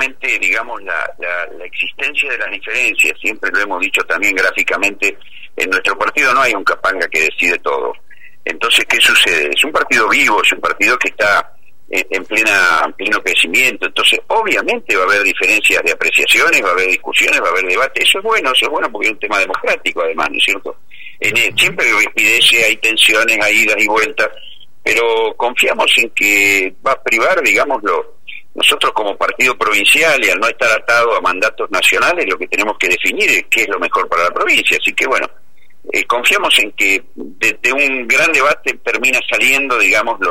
obviamente, digamos, la, la, existencia de las diferencias, siempre lo hemos dicho también gráficamente, en nuestro partido no hay un capanga que decide todo. Entonces, ¿qué sucede? Es un partido vivo, es un partido que está en plena en pleno crecimiento. Entonces, obviamente va a haber diferencias de apreciaciones, va a haber discusiones, va a haber debate. Eso es bueno, eso es bueno porque es un tema democrático, además, ¿no es cierto? En siempre hay hay tensiones, hay idas y vueltas, pero confiamos en que va a privar, digámoslo, nosotros como partido provincial y al no estar atado a mandatos nacionales, lo que tenemos que definir es qué es lo mejor para la provincia. Así que bueno, eh, confiamos en que de, de un gran debate termina saliendo, digámoslo,